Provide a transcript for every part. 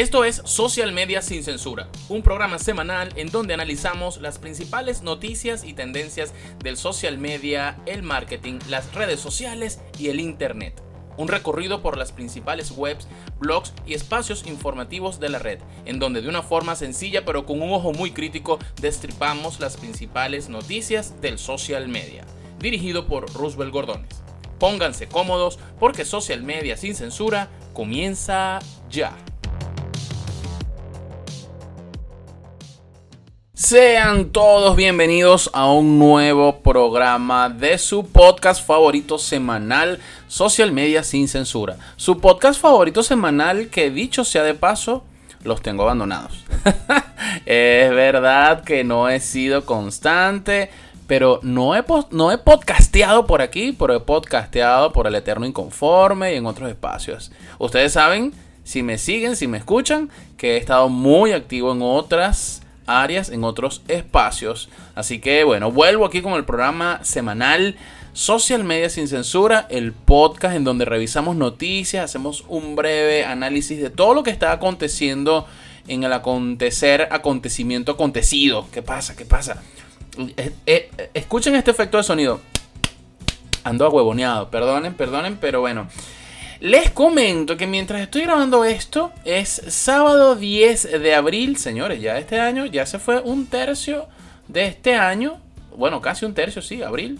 Esto es Social Media sin Censura, un programa semanal en donde analizamos las principales noticias y tendencias del social media, el marketing, las redes sociales y el Internet. Un recorrido por las principales webs, blogs y espacios informativos de la red, en donde de una forma sencilla pero con un ojo muy crítico destripamos las principales noticias del social media. Dirigido por Roosevelt Gordones. Pónganse cómodos porque Social Media sin Censura comienza ya. Sean todos bienvenidos a un nuevo programa de su podcast favorito semanal, Social Media sin Censura. Su podcast favorito semanal que dicho sea de paso, los tengo abandonados. es verdad que no he sido constante, pero no he, no he podcasteado por aquí, pero he podcasteado por el Eterno Inconforme y en otros espacios. Ustedes saben, si me siguen, si me escuchan, que he estado muy activo en otras áreas, en otros espacios. Así que bueno, vuelvo aquí con el programa semanal Social Media sin Censura, el podcast en donde revisamos noticias, hacemos un breve análisis de todo lo que está aconteciendo en el acontecer, acontecimiento acontecido. ¿Qué pasa? ¿Qué pasa? Eh, eh, escuchen este efecto de sonido. Ando huevoneado, perdonen, perdonen, pero bueno. Les comento que mientras estoy grabando esto, es sábado 10 de abril, señores, ya este año, ya se fue un tercio de este año, bueno, casi un tercio, sí, abril,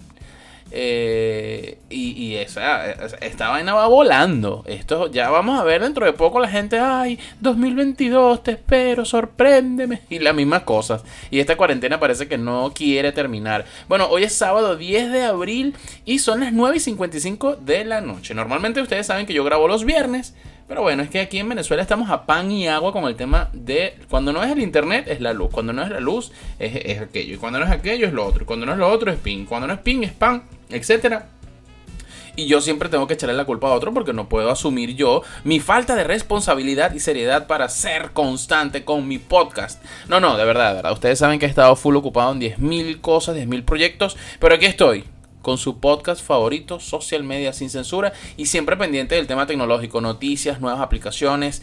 eh, y, esa, esta vaina va volando. Esto ya vamos a ver dentro de poco la gente, ay, 2022, te espero, sorpréndeme. Y las mismas cosas. Y esta cuarentena parece que no quiere terminar. Bueno, hoy es sábado 10 de abril y son las 9 y 55 de la noche. Normalmente ustedes saben que yo grabo los viernes. Pero bueno, es que aquí en Venezuela estamos a pan y agua con el tema de cuando no es el internet es la luz, cuando no es la luz es, aquello, y cuando no es aquello es lo otro, y cuando no es lo otro es pin, cuando no es pin es pan, etcétera. Y yo siempre tengo que echarle la culpa a otro porque no puedo asumir yo mi falta de responsabilidad y seriedad para ser constante con mi podcast. No, no, de verdad, de verdad. Ustedes saben que he estado full ocupado en 10.000 cosas, 10.000 proyectos, pero aquí estoy con su podcast favorito, Social Media sin Censura, y siempre pendiente del tema tecnológico, noticias, nuevas aplicaciones,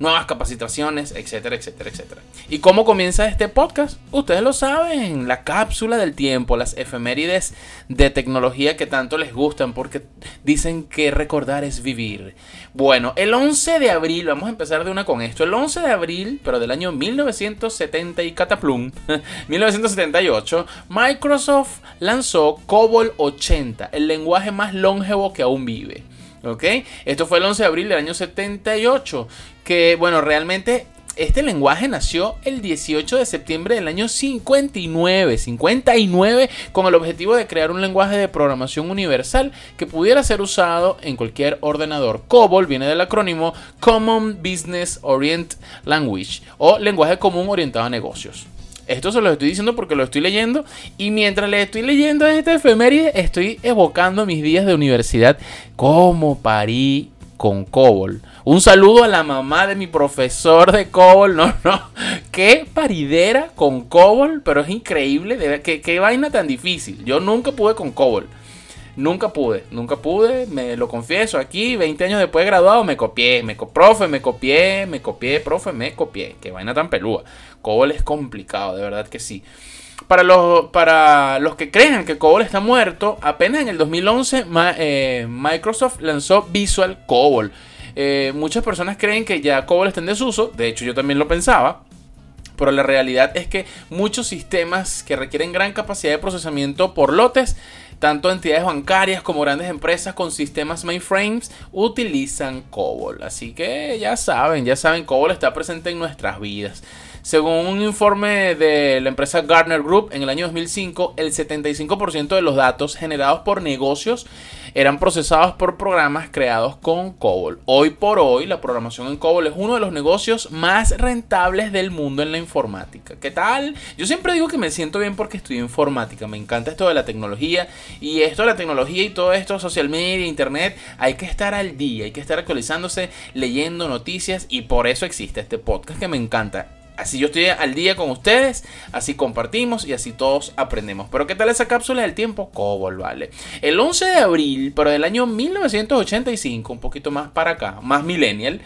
nuevas capacitaciones, etcétera, etcétera, etcétera. ¿Y cómo comienza este podcast? Ustedes lo saben, la cápsula del tiempo, las efemérides de tecnología que tanto les gustan porque dicen que recordar es vivir. Bueno, el 11 de abril, vamos a empezar de una con esto, el 11 de abril, pero del año 1970 y cataplum, 1978, Microsoft lanzó COBOL 80, el lenguaje más longevo que aún vive. ¿Ok? Esto fue el 11 de abril del año 78 que, bueno, realmente este lenguaje nació el 18 de septiembre del año 59, 59, con el objetivo de crear un lenguaje de programación universal que pudiera ser usado en cualquier ordenador. COBOL viene del acrónimo Common Business Orient Language o lenguaje común orientado a negocios. Esto se lo estoy diciendo porque lo estoy leyendo y mientras le estoy leyendo esta efeméride estoy evocando mis días de universidad como parí con COBOL. Un saludo a la mamá de mi profesor de COBOL. No, no. Qué paridera con COBOL, pero es increíble. qué, qué vaina tan difícil. Yo nunca pude con COBOL. Nunca pude, nunca pude, me lo confieso aquí, 20 años después de graduado me copié, me profe, me copié, me copié, profe, me copié, qué vaina tan pelúa. COBOL es complicado, de verdad que sí. Para los, para los que crean que COBOL está muerto, apenas en el 2011 eh, Microsoft lanzó Visual COBOL. Eh, muchas personas creen que ya COBOL está en desuso, de hecho yo también lo pensaba, pero la realidad es que muchos sistemas que requieren gran capacidad de procesamiento por lotes, tanto entidades bancarias como grandes empresas con sistemas mainframes utilizan COBOL. Así que ya saben, ya saben, COBOL está presente en nuestras vidas. Según un informe de la empresa Gartner Group, en el año 2005, el 75% de los datos generados por negocios eran procesados por programas creados con COBOL. Hoy por hoy, la programación en COBOL es uno de los negocios más rentables del mundo en la informática. ¿Qué tal? Yo siempre digo que me siento bien porque estudio informática. Me encanta esto de la tecnología. Y esto de la tecnología y todo esto, social media, internet, hay que estar al día, hay que estar actualizándose, leyendo noticias. Y por eso existe este podcast que me encanta Así yo estoy al día con ustedes, así compartimos y así todos aprendemos. Pero ¿qué tal esa cápsula del tiempo? Cobol, vale. El 11 de abril, pero del año 1985, un poquito más para acá, más millennial,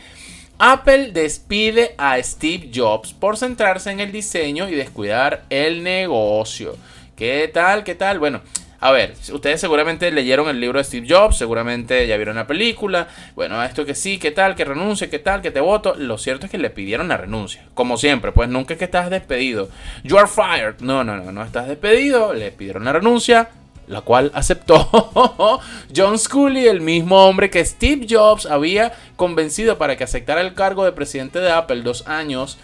Apple despide a Steve Jobs por centrarse en el diseño y descuidar el negocio. ¿Qué tal? ¿Qué tal? Bueno, a ver, ustedes seguramente leyeron el libro de Steve Jobs, seguramente ya vieron la película. Bueno, esto que sí, qué tal, que renuncie, qué tal, que te voto. Lo cierto es que le pidieron la renuncia. Como siempre, pues nunca es que estás despedido. You are fired. No, no, no, no estás despedido. Le pidieron la renuncia la cual aceptó John Scully, el mismo hombre que Steve Jobs había convencido para que aceptara el cargo de presidente de Apple dos años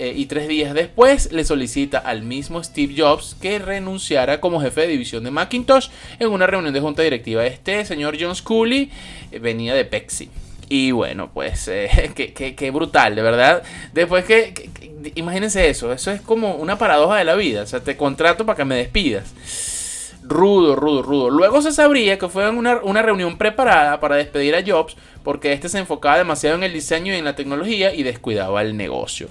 eh, y tres días después le solicita al mismo Steve Jobs que renunciara como jefe de división de Macintosh en una reunión de junta directiva. Este señor John Scully eh, venía de Pepsi. Y bueno, pues eh, qué, brutal, de verdad. Después que, imagínense eso, eso es como una paradoja de la vida. O sea, te contrato para que me despidas. Rudo, rudo, rudo. Luego se sabría que fue una, una reunión preparada para despedir a Jobs porque este se enfocaba demasiado en el diseño y en la tecnología y descuidaba el negocio.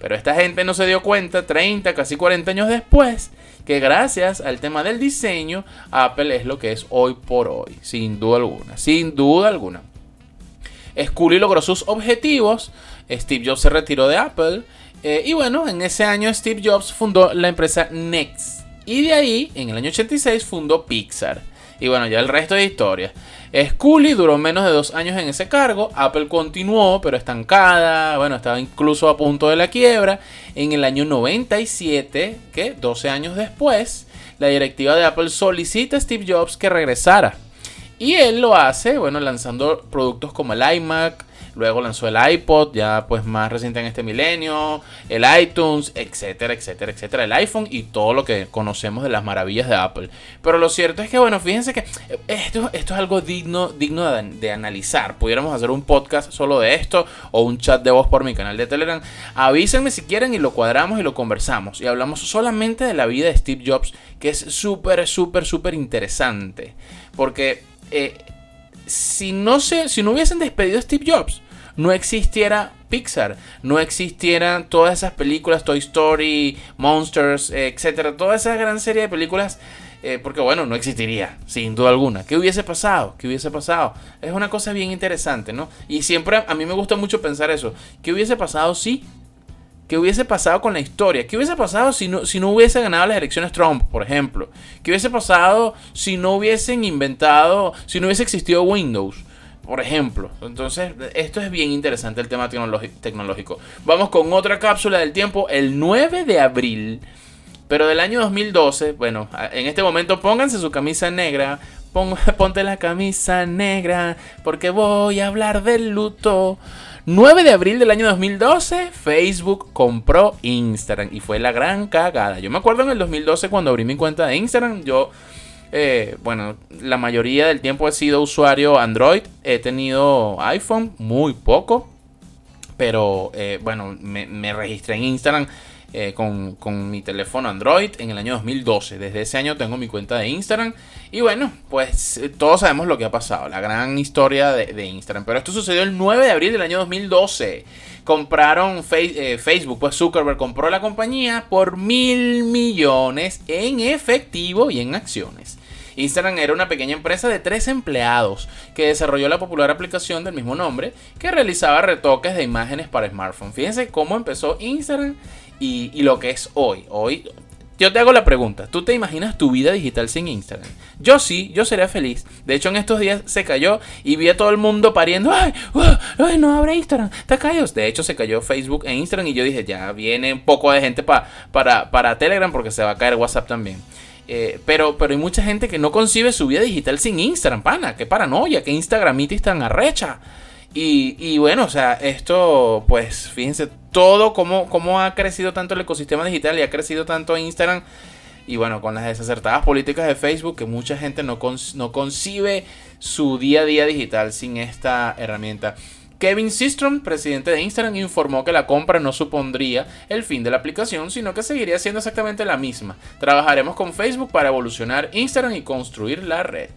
Pero esta gente no se dio cuenta 30, casi 40 años después, que gracias al tema del diseño, Apple es lo que es hoy por hoy, sin duda alguna, sin duda alguna. Scully logró sus objetivos, Steve Jobs se retiró de Apple, eh, y bueno, en ese año Steve Jobs fundó la empresa Next. Y de ahí, en el año 86, fundó Pixar. Y bueno, ya el resto de historia. Scully duró menos de dos años en ese cargo. Apple continuó, pero estancada. Bueno, estaba incluso a punto de la quiebra. En el año 97, que 12 años después, la directiva de Apple solicita a Steve Jobs que regresara. Y él lo hace, bueno, lanzando productos como el iMac, Luego lanzó el iPod, ya pues más reciente en este milenio, el iTunes, etcétera, etcétera, etcétera, el iPhone y todo lo que conocemos de las maravillas de Apple. Pero lo cierto es que, bueno, fíjense que esto, esto es algo digno, digno de, analizar. Pudiéramos hacer un podcast solo de esto o un chat de voz por mi canal de Telegram. Avísenme si quieren y lo cuadramos y lo conversamos. Y hablamos solamente de la vida de Steve Jobs, que es súper, súper, súper interesante. Porque... Eh, si no, se, si no hubiesen despedido a Steve Jobs, no existiera Pixar, no existieran todas esas películas, Toy Story, Monsters, etcétera, toda esa gran serie de películas. Eh, porque bueno, no existiría, sin duda alguna. ¿Qué hubiese pasado? ¿Qué hubiese pasado? Es una cosa bien interesante, ¿no? Y siempre a mí me gusta mucho pensar eso. ¿Qué hubiese pasado si? ¿Qué hubiese pasado con la historia? ¿Qué hubiese pasado si no, si no hubiese ganado las elecciones Trump, por ejemplo? ¿Qué hubiese pasado si no hubiesen inventado, si no hubiese existido Windows? Por ejemplo, entonces esto es bien interesante el tema tecnológico. Vamos con otra cápsula del tiempo, el 9 de abril, pero del año 2012. Bueno, en este momento pónganse su camisa negra, ponte la camisa negra, porque voy a hablar del luto. 9 de abril del año 2012, Facebook compró Instagram y fue la gran cagada. Yo me acuerdo en el 2012 cuando abrí mi cuenta de Instagram, yo eh, bueno, la mayoría del tiempo he sido usuario Android. He tenido iPhone muy poco. Pero eh, bueno, me, registré en Instagram eh, con, mi teléfono Android en el año 2012. Desde ese año tengo mi cuenta de Instagram. Y bueno, pues todos sabemos lo que ha pasado. La gran historia de, de Instagram. Pero esto sucedió el 9 de abril del año 2012 compraron Facebook, pues Zuckerberg compró la compañía por mil millones en efectivo y en acciones. Instagram era una pequeña empresa de tres empleados que desarrolló la popular aplicación del mismo nombre que realizaba retoques de imágenes para smartphone. Fíjense cómo empezó Instagram y, lo que es hoy. Hoy yo te hago la pregunta, ¿tú te imaginas tu vida digital sin Instagram? Yo sí, yo sería feliz. De hecho, en estos días se cayó y vi a todo el mundo pariendo, ¡ay! ¡ay! No abre Instagram! ¡Te cayó! De hecho, se cayó Facebook e Instagram y yo dije, ya viene un poco de gente para, para Telegram porque se va a caer WhatsApp también. Eh, pero, pero hay mucha gente que no concibe su vida digital sin Instagram, pana. Qué paranoia, qué Instagramitis tan arrecha. Y, y, bueno, o sea, esto, pues fíjense, todo cómo, cómo ha crecido tanto el ecosistema digital y ha crecido tanto Instagram. Y bueno, con las desacertadas políticas de Facebook, que mucha gente no, no concibe su día a día digital sin esta herramienta. Kevin Systrom, presidente de Instagram, informó que la compra no supondría el fin de la aplicación, sino que seguiría siendo exactamente la misma. Trabajaremos con Facebook para evolucionar Instagram y construir la red.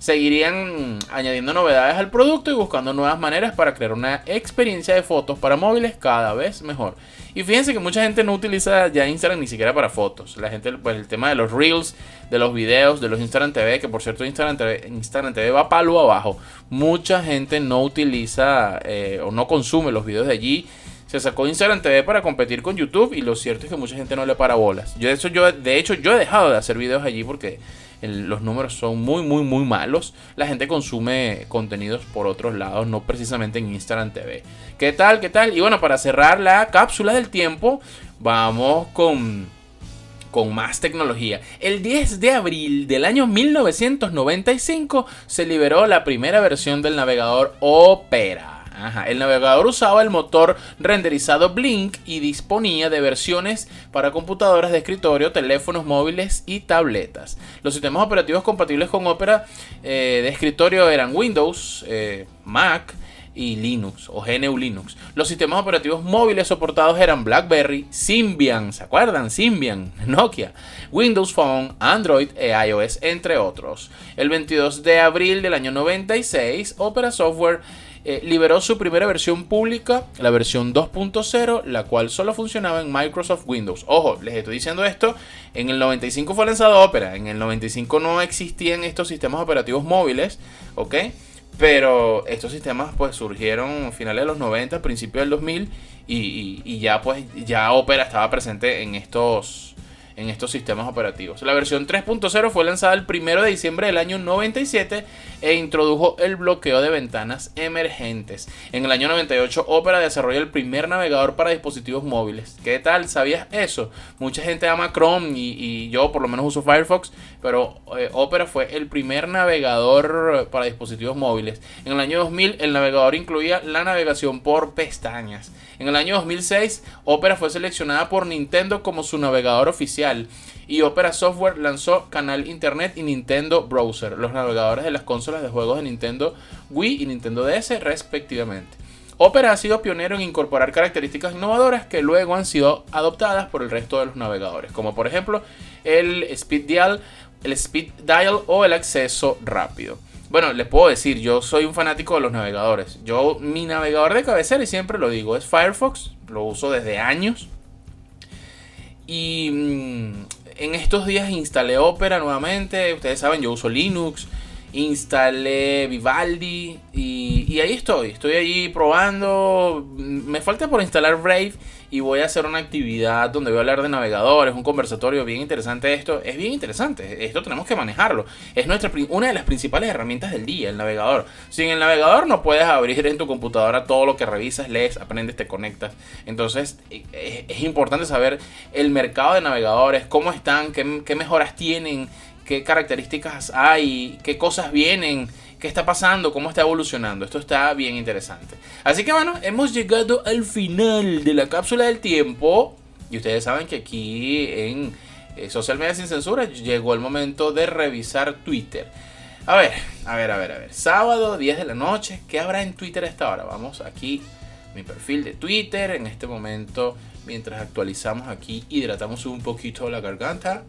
seguirían añadiendo novedades al producto y buscando nuevas maneras para crear una experiencia de fotos para móviles cada vez mejor. Y fíjense que mucha gente no utiliza ya Instagram ni siquiera para fotos. La gente, pues el tema de los reels, de los videos, de los Instagram TV, que por cierto Instagram TV, Instagram TV va palo abajo. Mucha gente no utiliza eh, o no consume los videos de allí. Se sacó Instagram TV para competir con YouTube y lo cierto es que mucha gente no le para bolas. Yo, eso, yo, de hecho, yo he dejado de hacer videos allí porque los números son muy, muy, muy malos. La gente consume contenidos por otros lados, no precisamente en Instagram TV. ¿Qué tal? ¿Qué tal? Y bueno, para cerrar la cápsula del tiempo, vamos con, con más tecnología. El 10 de abril del año 1995 se liberó la primera versión del navegador Opera. El navegador usaba el motor renderizado Blink y disponía de versiones para computadoras de escritorio, teléfonos móviles y tabletas. Los sistemas operativos compatibles con Opera eh, de escritorio eran Windows, eh, Mac, y Linux o GNU Linux. Los sistemas operativos móviles soportados eran BlackBerry, Symbian, ¿se acuerdan? Symbian, Nokia, Windows Phone, Android e iOS, entre otros. El 22 de abril del año 96, Opera Software eh, liberó su primera versión pública, la versión 2.0, la cual solo funcionaba en Microsoft Windows. Ojo, les estoy diciendo esto, en el 95 fue lanzado Opera, en el 95 no existían estos sistemas operativos móviles, ¿ok? Pero estos sistemas pues surgieron a finales de los 90, principios del 2000 y, y ya pues ya Opera estaba presente en estos en estos sistemas operativos. La versión 3.0 fue lanzada el 1 de diciembre del año 97 e introdujo el bloqueo de ventanas emergentes. En el año 98 Opera desarrolló el primer navegador para dispositivos móviles. ¿Qué tal? ¿Sabías eso? Mucha gente ama Chrome y, yo por lo menos uso Firefox, pero eh, Opera fue el primer navegador para dispositivos móviles. En el año 2000 el navegador incluía la navegación por pestañas. En el año 2006, Opera fue seleccionada por Nintendo como su navegador oficial y Opera Software lanzó Canal Internet y Nintendo Browser, los navegadores de las consolas de juegos de Nintendo Wii y Nintendo DS respectivamente. Opera ha sido pionero en incorporar características innovadoras que luego han sido adoptadas por el resto de los navegadores, como por ejemplo el Speed Dial, el Speed Dial o el acceso rápido. Bueno, les puedo decir, yo soy un fanático de los navegadores. Yo, mi navegador de cabecera, y siempre lo digo, es Firefox. Lo uso desde años. Y mm, en estos días instalé Opera nuevamente. Ustedes saben, yo uso Linux. Instalé Vivaldi. Y, ahí estoy. Estoy ahí probando. Me falta por instalar Brave y voy a hacer una actividad donde voy a hablar de navegadores, un conversatorio bien interesante esto. Es bien interesante, esto tenemos que manejarlo. Es nuestra, una de las principales herramientas del día, el navegador. Sin el navegador no puedes abrir en tu computadora todo lo que revisas, lees, aprendes, te conectas. Entonces e, es, importante saber el mercado de navegadores, cómo están, qué mejoras tienen, qué características hay, qué cosas vienen qué está pasando, cómo está evolucionando. Esto está bien interesante. Así que bueno, hemos llegado al final de la cápsula del tiempo. Y ustedes saben que aquí en eh, Social Media Sin Censura llegó el momento de revisar Twitter. A ver, a ver, a ver, a ver. Sábado, 10 de la noche. ¿Qué habrá en Twitter a esta? Vamos aquí, mi perfil de Twitter. En este momento, mientras actualizamos aquí, hidratamos un poquito la garganta.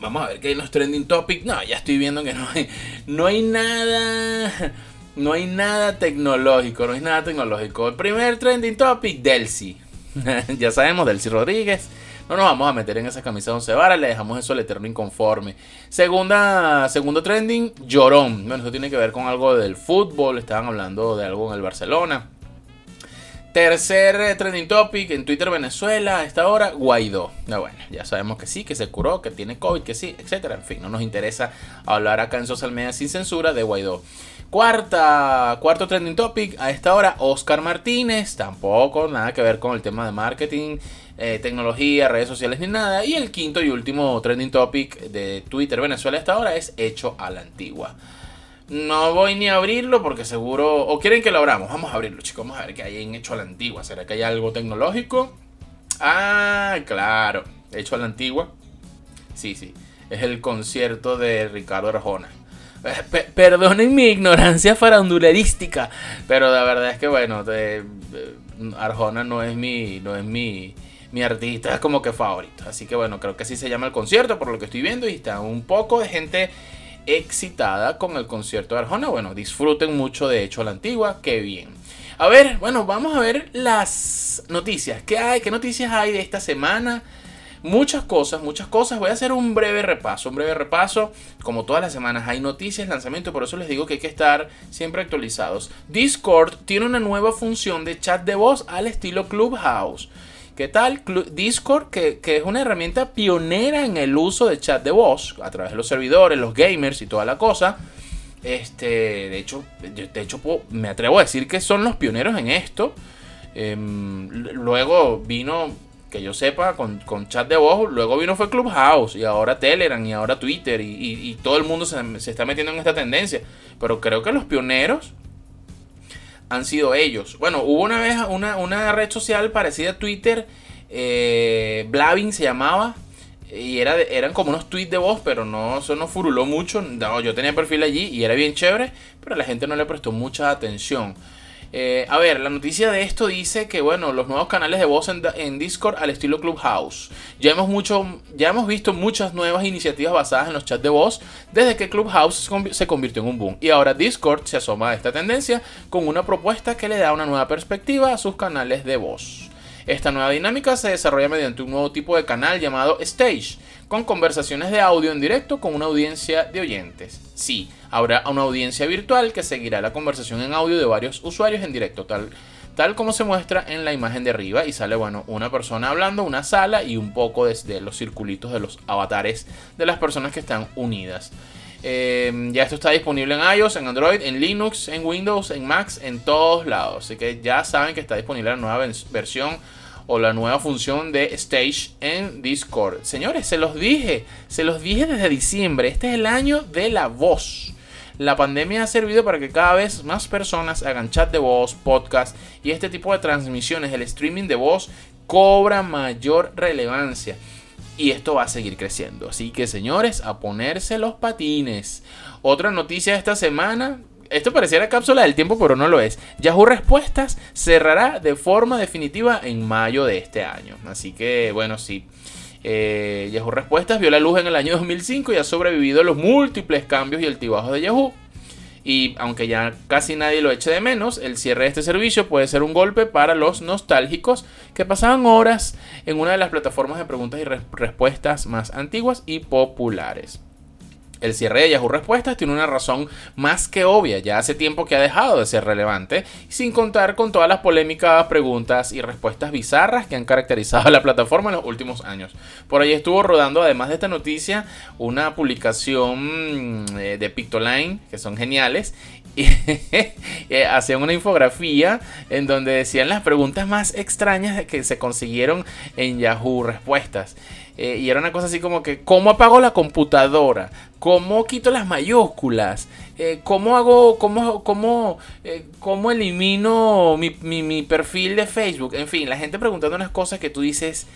Vamos a ver qué hay en los trending topics. No, ya estoy viendo que no hay, no hay nada. No hay nada tecnológico, no hay nada tecnológico. El primer trending topic, Delcy. ya sabemos, Delcy Rodríguez. No nos vamos a meter en esa camisa de once varas, le dejamos eso al eterno inconforme. Segunda, segundo trending, Llorón. Bueno, eso tiene que ver con algo del fútbol, estaban hablando de algo en el Barcelona. Tercer eh, trending topic en Twitter Venezuela a esta hora, Guaidó. bueno, ya sabemos que sí, que se curó, que tiene COVID, que sí, etcétera. En fin, no nos interesa hablar acá en Social Media sin censura de Guaidó. Cuarta, cuarto trending topic a esta hora, Oscar Martínez. Tampoco, nada que ver con el tema de marketing, eh, tecnología, redes sociales ni nada. Y el quinto y último trending topic de Twitter Venezuela a esta hora es hecho a la antigua. No voy ni a abrirlo porque seguro. O quieren que lo abramos. Vamos a abrirlo, chicos. Vamos a ver qué hay en Hecho a la Antigua. ¿Será que hay algo tecnológico? Ah, claro. Hecho a la Antigua. Sí, sí. Es el concierto de Ricardo Arjona. Eh, perdonen mi ignorancia farandulerística. Pero la verdad es que, bueno, Arjona no es mi. No es mi mi artista como que favorito. Así que bueno, creo que así se llama el concierto por lo que estoy viendo y está un poco de gente excitada con el concierto de Arjona. Bueno, disfruten mucho de hecho la antigua, qué bien. A ver, bueno, vamos a ver las noticias. ¿Qué hay? ¿Qué noticias hay de esta semana? Muchas cosas, muchas cosas. Voy a hacer un breve repaso, un breve repaso. Como todas las semanas hay noticias, lanzamiento, por eso les digo que hay que estar siempre actualizados. Discord tiene una nueva función de chat de voz al estilo Clubhouse. ¿Qué tal? Discord, que, que, es una herramienta pionera en el uso de chat de voz a través de los servidores, los gamers y toda la cosa. Este, de hecho, de hecho me atrevo a decir que son los pioneros en esto. Em, luego vino, que yo sepa, con, chat de voz, luego vino fue Clubhouse y ahora Telegram y ahora Twitter y, todo el mundo se, está metiendo en esta tendencia. Pero creo que los pioneros han sido ellos. Bueno, hubo una vez una, red social parecida a Twitter, eh, Blavin se llamaba, y era, eran como unos tweets de voz, pero no, eso no furuló mucho. No, yo tenía perfil allí y era bien chévere, pero la gente no le prestó mucha atención. Eh, a ver, la noticia de esto dice que, bueno, los nuevos canales de voz en, Discord al estilo Clubhouse. Ya hemos, mucho, ya hemos visto muchas nuevas iniciativas basadas en los chats de voz desde que Clubhouse se convirtió en un boom. Y ahora Discord se asoma a esta tendencia con una propuesta que le da una nueva perspectiva a sus canales de voz. Esta nueva dinámica se desarrolla mediante un nuevo tipo de canal llamado Stage, con conversaciones de audio en directo con una audiencia de oyentes. Sí, habrá una audiencia virtual que seguirá la conversación en audio de varios usuarios en directo, tal, tal como se muestra en la imagen de arriba y sale, bueno, una persona hablando, una sala y un poco desde los circulitos de los avatares de las personas que están unidas. Eh, ya esto está disponible en iOS, en Android, en Linux, en Windows, en Macs, en todos lados. Así que ya saben que está disponible la nueva versión o la nueva función de Stage en Discord. Señores, se los dije, se los dije desde diciembre. Este es el año de la voz. La pandemia ha servido para que cada vez más personas hagan chat de voz, podcast y este tipo de transmisiones. El streaming de voz cobra mayor relevancia. Y esto va a seguir creciendo. Así que señores, a ponerse los patines. Otra noticia de esta semana. Esto pareciera cápsula del tiempo, pero no lo es. Yahoo Respuestas cerrará de forma definitiva en mayo de este año. Así que, bueno, sí. Eh, Yahoo Respuestas vio la luz en el año 2005 y ha sobrevivido a los múltiples cambios y altibajos de Yahoo. Y aunque ya casi nadie lo eche de menos, el cierre de este servicio puede ser un golpe para los nostálgicos que pasaban horas en una de las plataformas de preguntas y respuestas más antiguas y populares. El cierre de Yahoo Respuestas tiene una razón más que obvia, ya hace tiempo que ha dejado de ser relevante, sin contar con todas las polémicas preguntas y respuestas bizarras que han caracterizado a la plataforma en los últimos años. Por ahí estuvo rodando, además de esta noticia, una publicación mm, eh, de Pictoline, que son geniales, y eh, hacían una infografía en donde decían las preguntas más extrañas que se consiguieron en Yahoo Respuestas. Eh, y era una cosa así como que, ¿cómo apago la computadora? ¿Cómo quito las mayúsculas? Eh, ¿Cómo hago, cómo, cómo, eh, cómo elimino mi, mi, perfil de Facebook? En fin, la gente preguntando unas cosas que tú dices,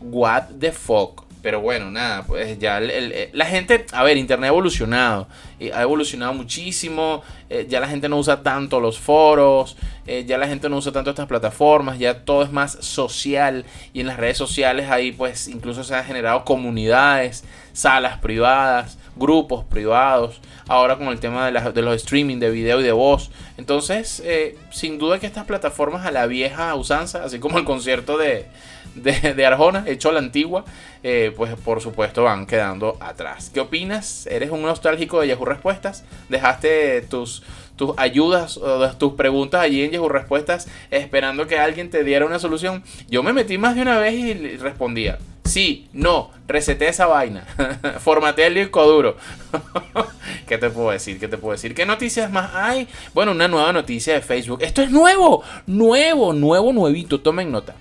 what the fuck. Pero bueno, nada, pues ya la gente, a ver, Internet ha evolucionado, ha evolucionado muchísimo, ya la gente no usa tanto los foros, ya la gente no usa tanto estas plataformas, ya todo es más social y en las redes sociales ahí pues incluso se han generado comunidades, salas privadas, grupos privados, ahora con el tema de, de los streaming de video y de voz. Entonces, eh, sin duda que estas plataformas a la vieja usanza, así como el concierto de, de, Arjona, hecho la antigua, eh, pues por supuesto van quedando atrás. ¿Qué opinas? ¿Eres un nostálgico de Yahoo Respuestas? ¿Dejaste tus tus ayudas o tus preguntas allí en Yahoo Respuestas esperando que alguien te diera una solución. Yo me metí más de una vez y respondía, sí, no, reseté esa vaina, formateé el disco duro. ¿Qué te puedo decir? ¿Qué te puedo decir? ¿Qué noticias más hay? Bueno, una nueva noticia de Facebook. Esto es nuevo, nuevo, nuevo, nuevito, tomen nota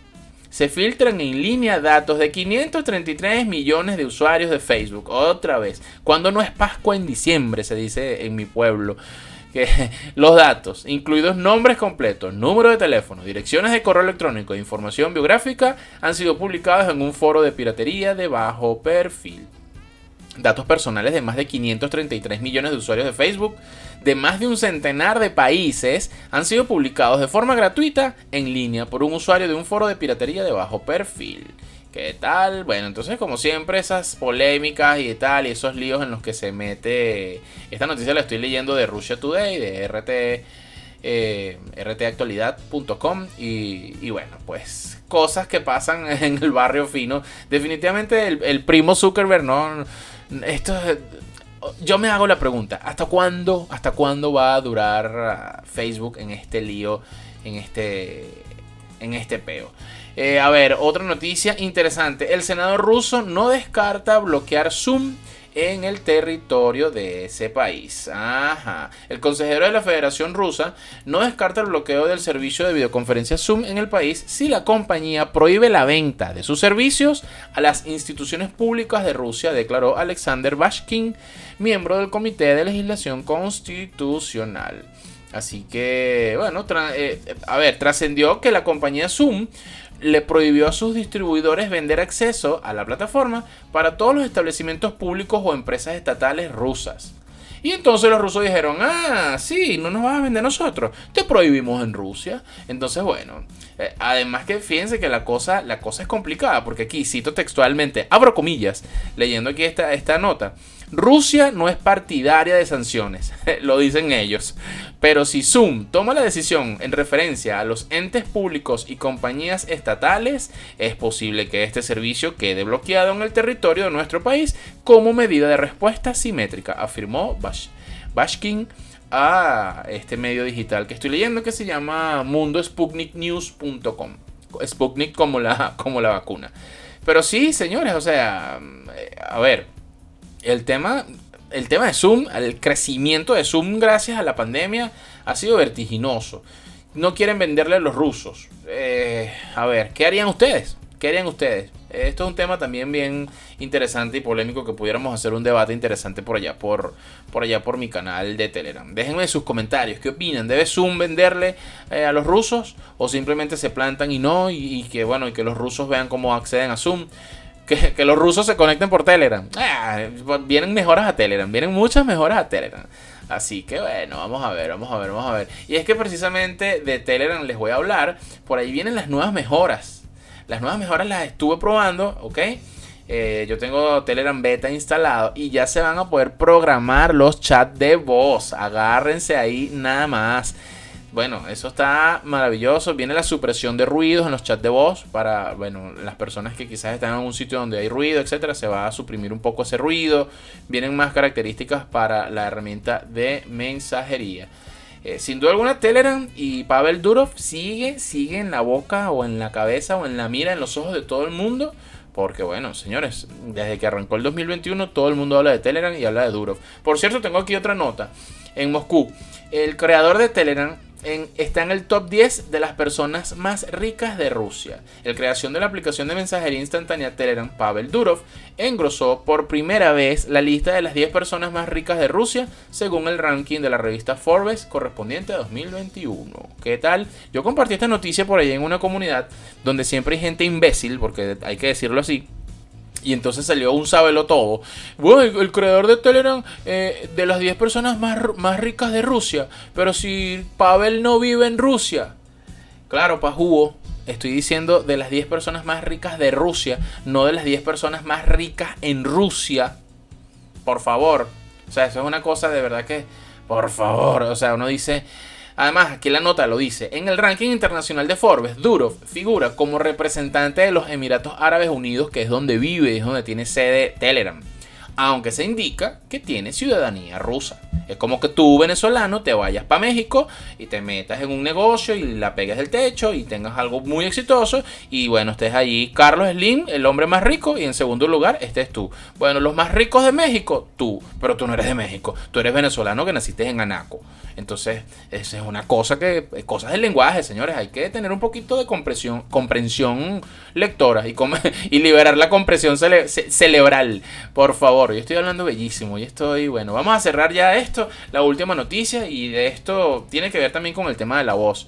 se filtran en línea datos de 533 millones de usuarios de Facebook. Otra vez, cuando no es Pascua en diciembre, se dice en mi pueblo que los datos, incluidos nombres completos, número de teléfono, direcciones de correo electrónico e información biográfica, han sido publicados en un foro de piratería de bajo perfil. Datos personales de más de 533 millones de usuarios de Facebook de más de un centenar de países han sido publicados de forma gratuita en línea por un usuario de un foro de piratería de bajo perfil. ¿Qué tal? Bueno, entonces como siempre esas polémicas y tal y esos líos en los que se mete... Esta noticia la estoy leyendo de Russia Today, de RT, eh, rtactualidad.com y, y bueno, pues cosas que pasan en el barrio fino. Definitivamente el, el primo Zuckerberg no... Esto yo me hago la pregunta, ¿hasta cuándo, hasta cuándo va a durar ah, Facebook en este lío, en este, en este peo? Eh, a ver, otra noticia interesante. El Senado ruso no descarta bloquear Zoom en el territorio de ese país. Ajá. El consejero de la Federación Rusa no descarta el bloqueo del servicio de videoconferencia Zoom en el país si la compañía prohíbe la venta de sus servicios a las instituciones públicas de Rusia, declaró Alexander Bashkin, miembro del Comité de Legislación Constitucional. Así que, bueno, eh, a ver, trascendió que la compañía Zoom le prohibió a sus distribuidores vender acceso a la plataforma para todos los establecimientos públicos o empresas estatales rusas. Y entonces los rusos dijeron, ah, sí, no nos vas a vender nosotros, te prohibimos en Rusia. Entonces, bueno, eh, además que fíjense que la cosa, la cosa es complicada, porque aquí cito textualmente, abro comillas, leyendo aquí esta, esta nota. Rusia no es partidaria de sanciones, lo dicen ellos. Pero si Zoom toma la decisión en referencia a los entes públicos y compañías estatales, es posible que este servicio quede bloqueado en el territorio de nuestro país como medida de respuesta simétrica, afirmó Bashkin a este medio digital que estoy leyendo que se llama mundosputniknews.com. Sputnik como la, como la vacuna. Pero sí, señores, o sea, a ver, el tema, el tema de Zoom, el crecimiento de Zoom gracias a la pandemia ha sido vertiginoso. No quieren venderle a los rusos. Eh, a ver, ¿qué harían ustedes? ¿Qué harían ustedes? Esto es un tema también bien interesante y polémico que pudiéramos hacer un debate interesante por allá por, por allá por mi canal de Telegram. Déjenme sus comentarios, ¿qué opinan? ¿Debe Zoom venderle eh, a los rusos o simplemente se plantan y no y, y, que bueno y que los rusos vean cómo acceden a Zoom? Que, los rusos se conecten por Telegram. Ah, vienen mejoras a Telegram, vienen muchas mejoras a Telegram. Así que bueno, vamos a ver, vamos a ver, vamos a ver. Y es que precisamente de Telegram les voy a hablar. Por ahí vienen las nuevas mejoras. Las nuevas mejoras las estuve probando, ¿ok? Eh, yo tengo Telegram Beta instalado y ya se van a poder programar los chats de voz. Agárrense ahí nada más. Bueno, eso está maravilloso. Viene la supresión de ruidos en los chats de voz para, bueno, las personas que quizás están en un sitio donde hay ruido, etcétera, se va a suprimir un poco ese ruido. Vienen más características para la herramienta de mensajería. Eh, sin duda alguna, Telegram y Pavel Durov sigue, sigue en la boca o en la cabeza o en la mira, en los ojos de todo el mundo. Porque bueno, señores, desde que arrancó el 2021 todo el mundo habla de Telegram y habla de Durov. Por cierto, tengo aquí otra nota. En Moscú, el creador de Telegram está en el top 10 de las personas más ricas de Rusia. El creación de la aplicación de mensajería instantánea Telegram, Pavel Durov, engrosó por primera vez la lista de las 10 personas más ricas de Rusia según el ranking de la revista Forbes correspondiente a 2021. ¿Qué tal? Yo compartí esta noticia por ahí en una comunidad donde siempre hay gente imbécil, porque hay que decirlo así, y entonces salió un sabelo todo. Bueno, el, creador de Telegram, eh, de las 10 personas más, más ricas de Rusia. Pero si Pavel no vive en Rusia. Claro, Pajugo, estoy diciendo de las 10 personas más ricas de Rusia, no de las 10 personas más ricas en Rusia. Por favor. O sea, eso es una cosa de verdad que... Por favor. O sea, uno dice... Además, aquí la nota lo dice, en el ranking internacional de Forbes, Durov figura como representante de los Emiratos Árabes Unidos, que es donde vive, es donde tiene sede Telegram, aunque se indica que tiene ciudadanía rusa. Es como que tú, venezolano, te vayas para México y te metas en un negocio y la pegues del techo y tengas algo muy exitoso. Y bueno, estés allí Carlos Slim, el hombre más rico, y en segundo lugar estés tú. Bueno, los más ricos de México, tú. Pero tú no eres de México. Tú eres venezolano que naciste en Anaco. Entonces, esa es una cosa que. Cosas del lenguaje, señores. Hay que tener un poquito de comprensión, comprensión lectora y, y liberar la compresión cerebral. Por favor, yo estoy hablando bellísimo. Y estoy. Bueno, vamos a cerrar ya esto la última noticia, y de esto tiene que ver también con el tema de la voz.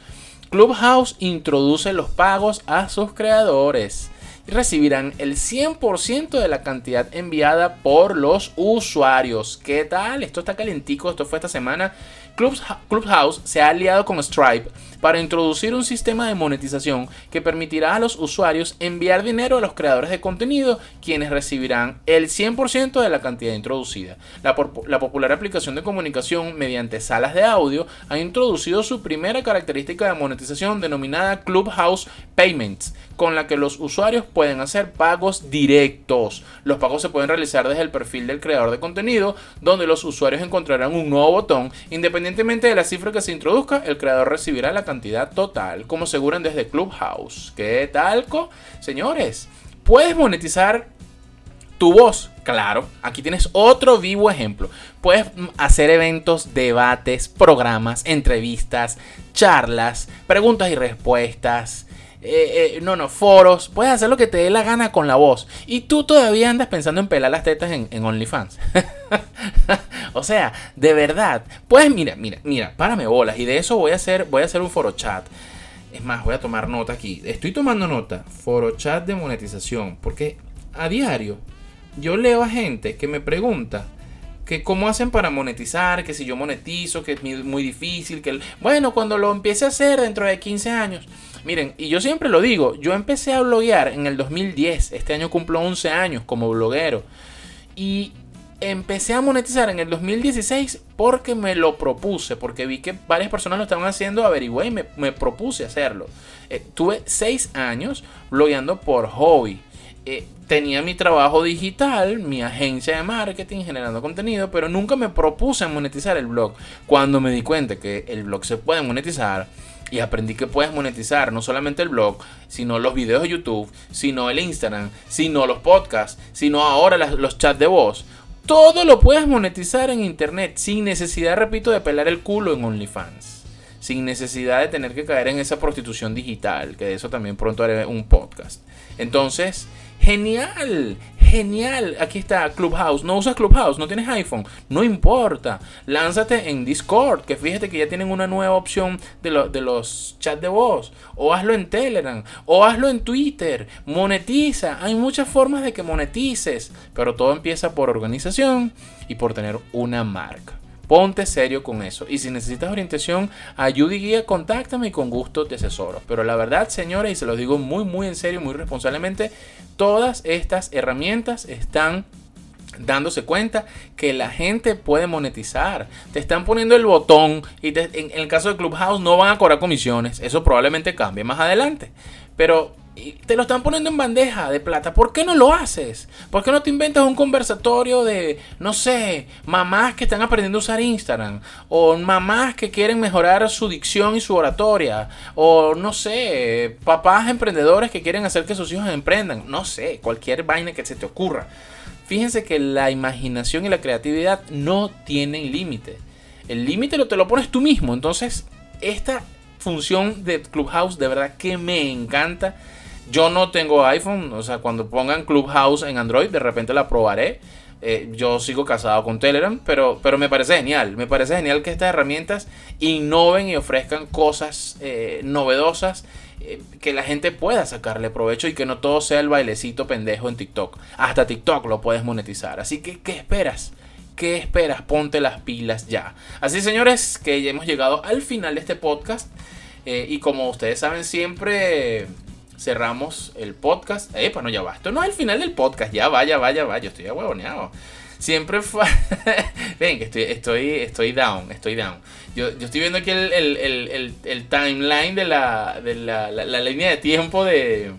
Clubhouse introduce los pagos a sus creadores. y recibirán el 100% de la cantidad enviada por los usuarios. ¿Qué tal? Esto está calentico, esto fue esta semana. Clubhouse se ha aliado con Stripe para introducir un sistema de monetización que permitirá a los usuarios enviar dinero a los creadores de contenido, quienes recibirán el 100% de la cantidad introducida. La, la, popular aplicación de comunicación mediante salas de audio ha introducido su primera característica de monetización denominada Clubhouse Payments, con la que los usuarios pueden hacer pagos directos. Los pagos se pueden realizar desde el perfil del creador de contenido, donde los usuarios encontrarán un nuevo botón. Independientemente de la cifra que se introduzca, el creador recibirá la cantidad cantidad total, como aseguran desde Clubhouse. ¿Qué talco? Señores, puedes monetizar tu voz. Claro, aquí tienes otro vivo ejemplo. Puedes hacer eventos, debates, programas, entrevistas, charlas, preguntas y respuestas. Eh, eh, no, no, foros. Puedes hacer lo que te dé la gana con la voz. Y tú todavía andas pensando en pelar las tetas en, OnlyFans. o sea, de verdad. Pues mira, mira, mira, párame bolas. Y de eso voy a hacer, voy a hacer un foro chat. Es más, voy a tomar nota aquí. Estoy tomando nota. Foro chat de monetización. Porque a diario yo leo a gente que me pregunta que cómo hacen para monetizar, que si yo monetizo, que es muy difícil, que bueno, cuando lo empiece a hacer dentro de 15 años. Miren, y yo siempre lo digo, yo empecé a bloguear en el 2010, este año cumplo 11 años como bloguero, y empecé a monetizar en el 2016 porque me lo propuse, porque vi que varias personas lo estaban haciendo, averigüé y me, propuse hacerlo. Eh, tuve 6 años blogueando por hobby. Eh, tenía mi trabajo digital, mi agencia de marketing generando contenido, pero nunca me propuse monetizar el blog. Cuando me di cuenta que el blog se puede monetizar, y aprendí que puedes monetizar no solamente el blog, sino los videos de YouTube, sino el Instagram, sino los podcasts, sino ahora los chats de voz. Todo lo puedes monetizar en internet sin necesidad, repito, de pelar el culo en OnlyFans. Sin necesidad de tener que caer en esa prostitución digital, que de eso también pronto haré un podcast. Entonces, Genial, genial. Aquí está Clubhouse. No usas Clubhouse, no tienes iPhone. No importa. Lánzate en Discord, que fíjate que ya tienen una nueva opción de, de los chats de voz. O hazlo en Telegram. O hazlo en Twitter. Monetiza. Hay muchas formas de que monetices. Pero todo empieza por organización y por tener una marca. Ponte serio con eso. Y si necesitas orientación, ayuda y guía, contáctame y con gusto te asesoro. Pero la verdad, señores, y se lo digo muy, muy en serio, muy responsablemente, todas estas herramientas están dándose cuenta que la gente puede monetizar. Te están poniendo el botón y en, el caso de Clubhouse no van a cobrar comisiones. Eso probablemente cambie más adelante. Pero te lo están poniendo en bandeja de plata. ¿Por qué no lo haces? ¿Por qué no te inventas un conversatorio de, no sé, mamás que están aprendiendo a usar Instagram? O mamás que quieren mejorar su dicción y su oratoria. O no sé, papás emprendedores que quieren hacer que sus hijos emprendan. No sé, cualquier vaina que se te ocurra. Fíjense que la imaginación y la creatividad no tienen límite. El límite lo te lo pones tú mismo. Entonces, esta función de Clubhouse de verdad que me encanta yo no tengo iPhone, o sea, cuando pongan Clubhouse en Android, de repente la probaré. Eh, yo sigo casado con Telegram, pero, pero me parece genial. Me parece genial que estas herramientas innoven y ofrezcan cosas eh, novedosas eh, que la gente pueda sacarle provecho y que no todo sea el bailecito pendejo en TikTok. Hasta TikTok lo puedes monetizar. Así que, ¿qué esperas? ¿Qué esperas? Ponte las pilas ya. Así, señores, que ya hemos llegado al final de este podcast. y como ustedes saben, siempre cerramos el podcast. Eh, pues no, ya va. Esto no es el final del podcast. Ya vaya, vaya, vaya. Yo estoy ahuevoneado. Siempre fue. Ven, que estoy, estoy, estoy down, estoy down. Yo, yo estoy viendo aquí el, el, el, el timeline de, la, de la, la línea de tiempo de,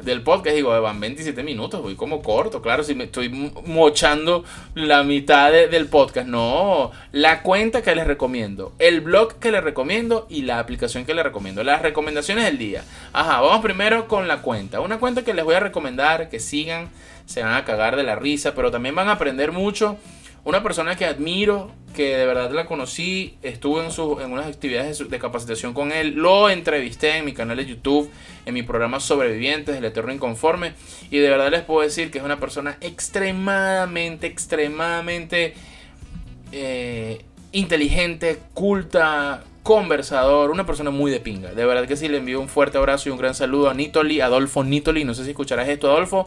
del podcast, digo, van 27 minutos, voy como corto, claro, si me estoy mochando la mitad del podcast. No, la cuenta que les recomiendo, el blog que les recomiendo y la aplicación que les recomiendo. Las recomendaciones del día. Ajá, vamos primero con la cuenta. Una cuenta que les voy a recomendar, que sigan, se van a cagar de la risa, pero también van a aprender mucho una persona que admiro, que de verdad la conocí, estuve en, su, en unas actividades de, capacitación con él, lo entrevisté en mi canal de YouTube, en mi programa Sobrevivientes del Eterno Inconforme, y de verdad les puedo decir que es una persona extremadamente, extremadamente eh, inteligente, culta, conversador, una persona muy de pinga. De verdad que sí, le envío un fuerte abrazo y un gran saludo a Nitoli, Adolfo Nitoli. No sé si escucharás esto, Adolfo.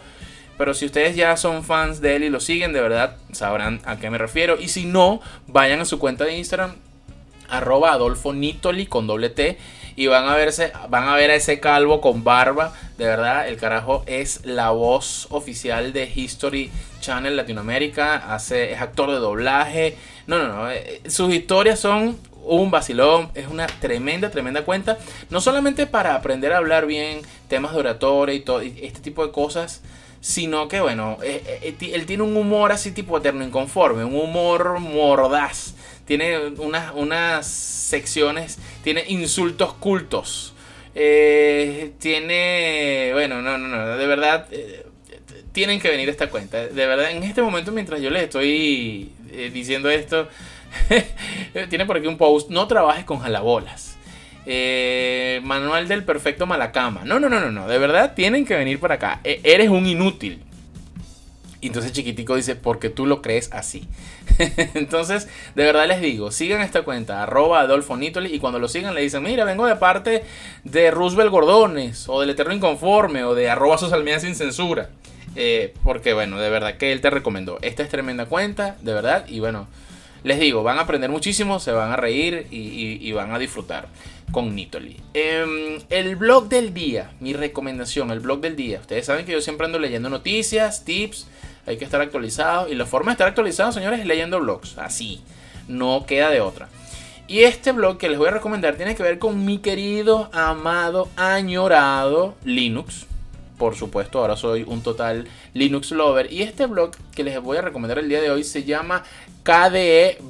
Pero si ustedes ya son fans de él y lo siguen, de verdad sabrán a qué me refiero. Y si no, vayan a su cuenta de Instagram, arroba Adolfo Nitoli con doble T. Y van a, verse, van a ver a ese calvo con barba. De verdad, el carajo es la voz oficial de History Channel Latinoamérica. Hace, es actor de doblaje. No, no, no. Eh, sus historias son un vacilón, es una tremenda, tremenda cuenta. No solamente para aprender a hablar bien, temas de oratoria y todo, este tipo de cosas, sino que, bueno, eh, eh, eh, él tiene un humor así tipo eterno inconforme, un humor mordaz. Tiene unas, unas secciones, tiene insultos cultos. tiene, bueno, no, no, no, de verdad, tienen que venir esta cuenta. De verdad, en este momento, mientras yo les estoy diciendo esto, tiene por aquí un post, no trabajes con jalabolas. Eh, manual del perfecto malacama. No, no, no, no, no. De verdad tienen que venir para acá. E, eres un inútil. Y entonces Chiquitico dice, porque tú lo crees así. entonces, de verdad les digo, sigan esta cuenta, arroba Adolfo Nitoli, y cuando lo sigan le dicen, mira, vengo de parte de Roosevelt Gordones, o del Eterno Inconforme, o de arroba Sosalmía sin censura. Eh, porque bueno, de verdad que él te recomendó. Esta es tremenda cuenta, de verdad, y bueno, les digo, van a aprender muchísimo, se van a reír y, van a disfrutar con Nitoli. Em, el blog del día, mi recomendación, el blog del día. Ustedes saben que yo siempre ando leyendo noticias, tips, hay que estar actualizado. Y la forma de estar actualizado, señores, es leyendo blogs. Así, no queda de otra. Y este blog que les voy a recomendar tiene que ver con mi querido, amado, añorado Linux por supuesto, ahora soy un total Linux lover. Y este blog que les voy a recomendar el día de hoy se llama kdeblog.com.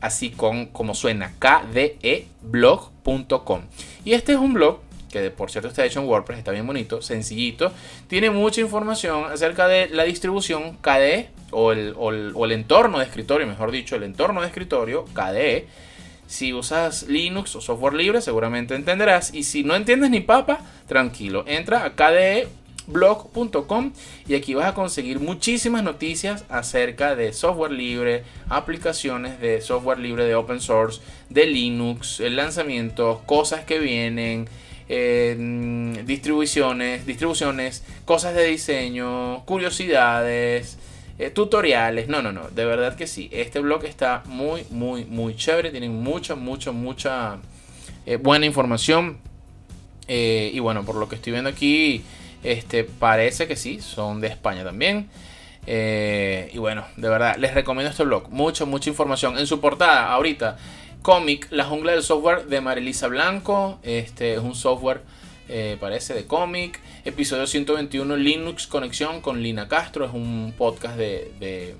Así con, como suena, kdeblog.com. Y este es un blog que por cierto está hecho en WordPress, está bien bonito, sencillito. Tiene mucha información acerca de la distribución KDE o el, o el entorno de escritorio, mejor dicho, el entorno de escritorio KDE si usas Linux o software libre, seguramente entenderás. Y si no entiendes ni papa, tranquilo. Entra a kdeblog.com y aquí vas a conseguir muchísimas noticias acerca de software libre, aplicaciones de software libre de open source, de Linux, lanzamientos, cosas que vienen. distribuciones, distribuciones, cosas de diseño, curiosidades, eh, tutoriales. No, no, no, de verdad que sí. Este blog está muy, muy, muy chévere. Tienen mucha, mucha, mucha eh, buena información. Eh, y bueno, por lo que estoy viendo aquí, este parece que sí, son de España también. y bueno, de verdad, les recomiendo este blog. Mucha, mucha información. En su portada, ahorita, cómic La jungla del software de Marilisa Blanco. Este es un software eh, parece, de cómic. Episodio 121, Linux Conexión con Lina Castro. Es un podcast de,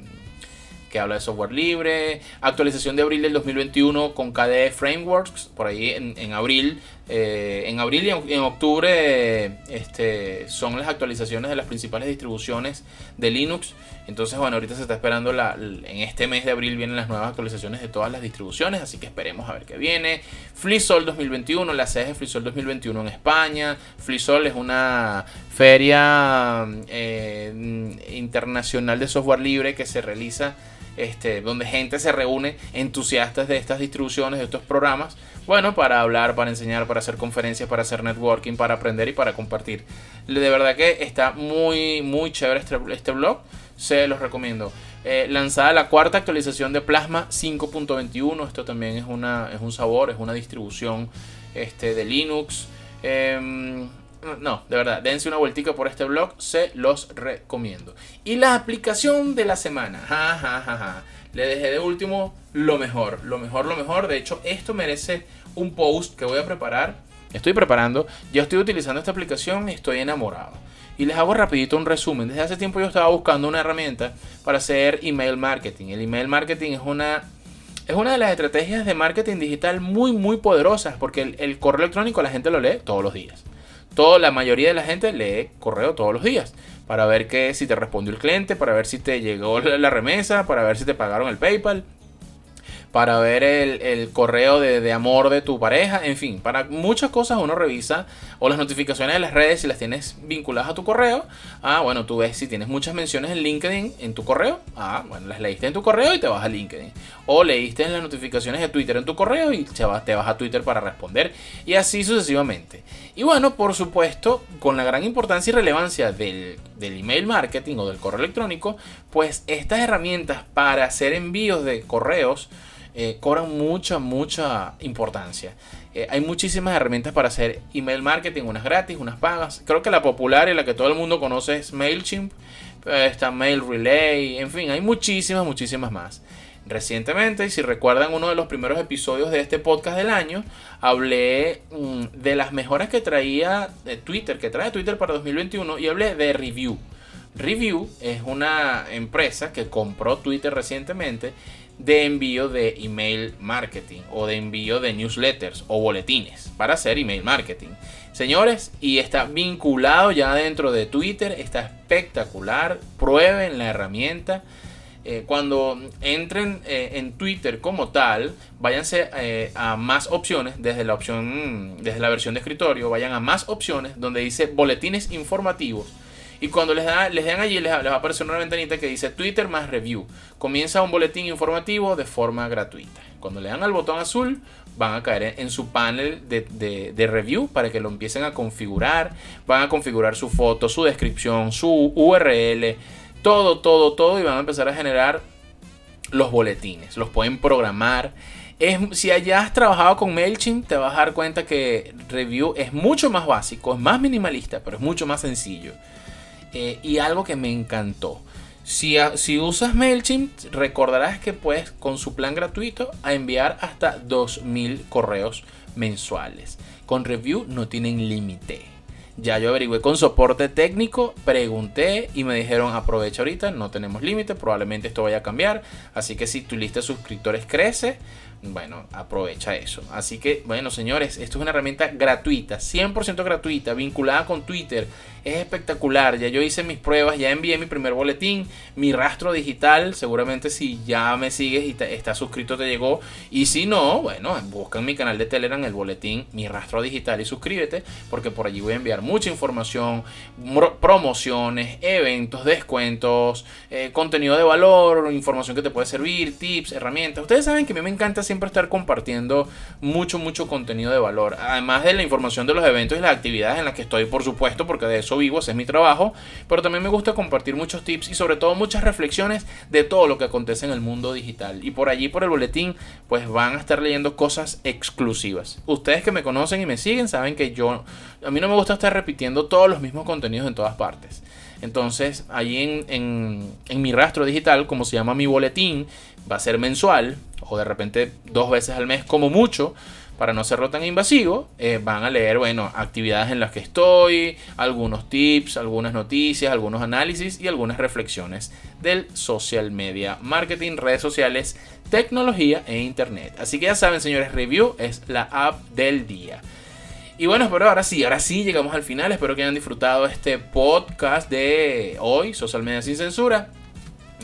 que habla de software libre. Actualización de abril del 2021 con KDE Frameworks. Por ahí en, abril. Eh, en abril y en, octubre este, son las actualizaciones de las principales distribuciones de Linux. Entonces, bueno, ahorita se está esperando la, en este mes de abril vienen las nuevas actualizaciones de todas las distribuciones, así que esperemos a ver qué viene. FreeSol 2021, la sede de FreeSol 2021 en España. FreeSol es una feria eh, internacional de software libre que se realiza este, donde gente se reúne entusiastas de estas distribuciones, de estos programas, bueno, para hablar, para enseñar, para hacer conferencias, para hacer networking, para aprender y para compartir. De verdad que está muy, muy chévere este, este blog se los recomiendo. Eh, lanzada la cuarta actualización de Plasma 5.21. Esto también es, una, es un sabor, es una distribución este, de Linux. Em, no, de verdad, dense una vueltica por este blog, se los recomiendo. Y la aplicación de la semana. Ja, Le dejé de último lo mejor, lo mejor, lo mejor. De hecho, esto merece un post que voy a preparar. Estoy preparando. Yo estoy utilizando esta aplicación y estoy enamorado. Y les hago rapidito un resumen. Desde hace tiempo yo estaba buscando una herramienta para hacer email marketing. El email marketing es una, es una de las estrategias de marketing digital muy, muy poderosas porque el, correo electrónico la gente lo lee todos los días. Toda la mayoría de la gente lee correo todos los días para ver que si te respondió el cliente, para ver si te llegó la remesa, para ver si te pagaron el PayPal para ver el, correo de, amor de tu pareja, en fin, para muchas cosas uno revisa o las notificaciones de las redes si las tienes vinculadas a tu correo. Ah, bueno, tú ves si tienes muchas menciones en LinkedIn en tu correo. Ah, bueno, las leíste en tu correo y te vas a LinkedIn. O leíste en las notificaciones de Twitter en tu correo y te vas, a Twitter para responder. Y así sucesivamente. Y bueno, por supuesto, con la gran importancia y relevancia del, del email marketing o del correo electrónico, pues estas herramientas para hacer envíos de correos eh, cobran mucha, mucha importancia. Eh, hay muchísimas herramientas para hacer email marketing, unas gratis, unas pagas. Creo que la popular y la que todo el mundo conoce es MailChimp, eh, está Mail Relay, en fin, hay muchísimas, muchísimas más. Recientemente, si recuerdan uno de los primeros episodios de este podcast del año, hablé mm, de las mejoras que traía Twitter, que trae Twitter para 2021 y hablé de Review. Review es una empresa que compró Twitter recientemente de envío de email marketing o de envío de newsletters o boletines para hacer email marketing. Señores, y está vinculado ya dentro de Twitter, está espectacular, prueben la herramienta. Eh, cuando entren eh, en Twitter como tal, váyanse eh, a más opciones desde la opción, desde la versión de escritorio, vayan a más opciones donde dice boletines informativos y cuando les, da, den allí, les, va a aparecer una ventanita que dice Twitter más review. Comienza un boletín informativo de forma gratuita. Cuando le dan al botón azul, van a caer en su panel de, review para que lo empiecen a configurar. Van a configurar su foto, su descripción, su URL, todo, todo, todo. Y van a empezar a generar los boletines. Los pueden programar. Si hayas trabajado con MailChimp, te vas a dar cuenta que review es mucho más básico, es más minimalista, pero es mucho más sencillo. Eh, y algo que me encantó. Si, usas MailChimp, recordarás que puedes con su plan gratuito a enviar hasta 2000 correos mensuales. Con review no tienen límite. Ya yo averigué con soporte técnico, pregunté y me dijeron aprovecha ahorita, no tenemos límite, probablemente esto vaya a cambiar. Así que si tu lista de suscriptores crece, bueno, aprovecha eso. Así que, bueno, señores, esto es una herramienta gratuita, 100% gratuita, vinculada con Twitter. Es espectacular. Ya yo hice mis pruebas, ya envié mi primer boletín, mi rastro digital. Seguramente si ya me sigues y estás suscrito te llegó. Y si no, bueno, busca en mi canal de Telegram el boletín, mi rastro digital y suscríbete, porque por allí voy a enviar mucha información, promociones, eventos, descuentos, eh, contenido de valor, información que te puede servir, tips, herramientas. Ustedes saben que a mí me encanta siempre estar compartiendo mucho, mucho contenido de valor. Además de la información de los eventos y las actividades en las que estoy, por supuesto, porque de eso vivo, ese es mi trabajo. Pero también me gusta compartir muchos tips y sobre todo muchas reflexiones de todo lo que acontece en el mundo digital. Y por allí, por el boletín, pues van a estar leyendo cosas exclusivas. Ustedes que me conocen y me siguen saben que yo, a mí no me gusta estar repitiendo todos los mismos contenidos en todas partes. Entonces, ahí en, en, en, mi rastro digital, como se llama mi boletín, va a ser mensual o de repente dos veces al mes como mucho para no hacerlo tan invasivo, eh, van a leer, bueno, actividades en las que estoy, algunos tips, algunas noticias, algunos análisis y algunas reflexiones del social media, marketing, redes sociales, tecnología e internet. Así que ya saben, señores, Review es la app del día. Y bueno, pero ahora sí, ahora sí llegamos al final. Espero que hayan disfrutado este podcast de hoy, Social Media sin Censura.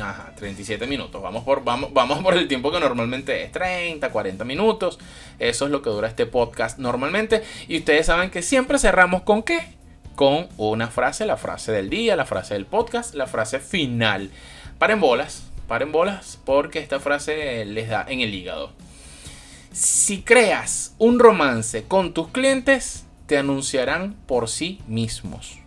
Ajá, 37 minutos. Vamos por, vamos, vamos por el tiempo que normalmente es 30, 40 minutos. Eso es lo que dura este podcast normalmente. Y ustedes saben que siempre cerramos con qué? Con una frase, la frase del día, la frase del podcast, la frase final. Paren bolas, paren bolas, porque esta frase les da en el hígado. Si creas un romance con tus clientes, te anunciarán por sí mismos.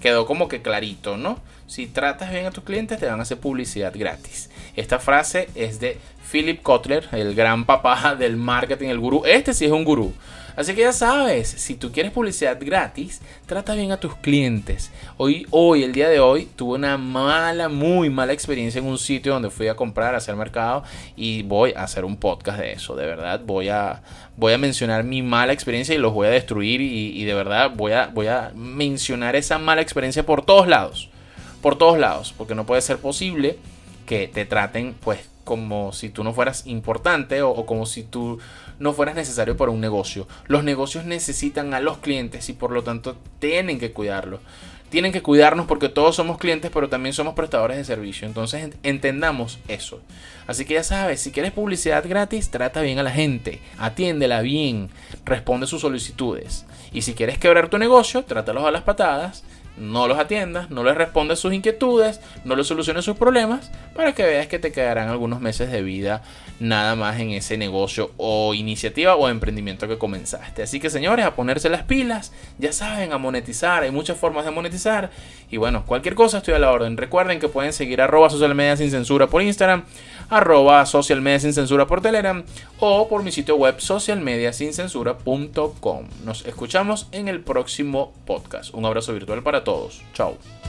Quedó como que clarito, ¿no? Si tratas bien a tus clientes, te van a hacer publicidad gratis. Esta frase es de Philip Kotler, el gran papá del marketing, el gurú. Este sí es un gurú. Así que ya sabes, si tú quieres publicidad gratis, trata bien a tus clientes. Hoy, hoy, el día de hoy, tuve una mala, muy mala experiencia en un sitio donde fui a comprar, a hacer mercado y voy a hacer un podcast de eso. De verdad, voy a, voy a mencionar mi mala experiencia y los voy a destruir y, y de verdad voy a, voy a mencionar esa mala experiencia por todos lados por todos lados, porque no puede ser posible que te traten pues como si tú no fueras importante o, como si tú no fueras necesario para un negocio. Los negocios necesitan a los clientes y por lo tanto tienen que cuidarlo. tienen que cuidarnos porque todos somos clientes, pero también somos prestadores de servicio. Entonces entendamos eso. Así que ya sabes, si quieres publicidad gratis, trata bien a la gente, atiéndela bien, responde sus solicitudes. Y si quieres quebrar tu negocio, trátalos a las patadas no los atiendas, no les respondes sus inquietudes, no les soluciones sus problemas, para que veas que te quedarán algunos meses de vida nada más en ese negocio o iniciativa o emprendimiento que comenzaste. Así que señores, a ponerse las pilas, ya saben, a monetizar, hay muchas formas de monetizar. Y bueno, cualquier cosa estoy a la orden. Recuerden que pueden seguir arroba social media sin censura por Instagram, arroba social media sin censura por Telegram o por mi sitio web socialmediasincensura.com. Nos escuchamos en el próximo podcast. Un abrazo virtual para todos. Chao.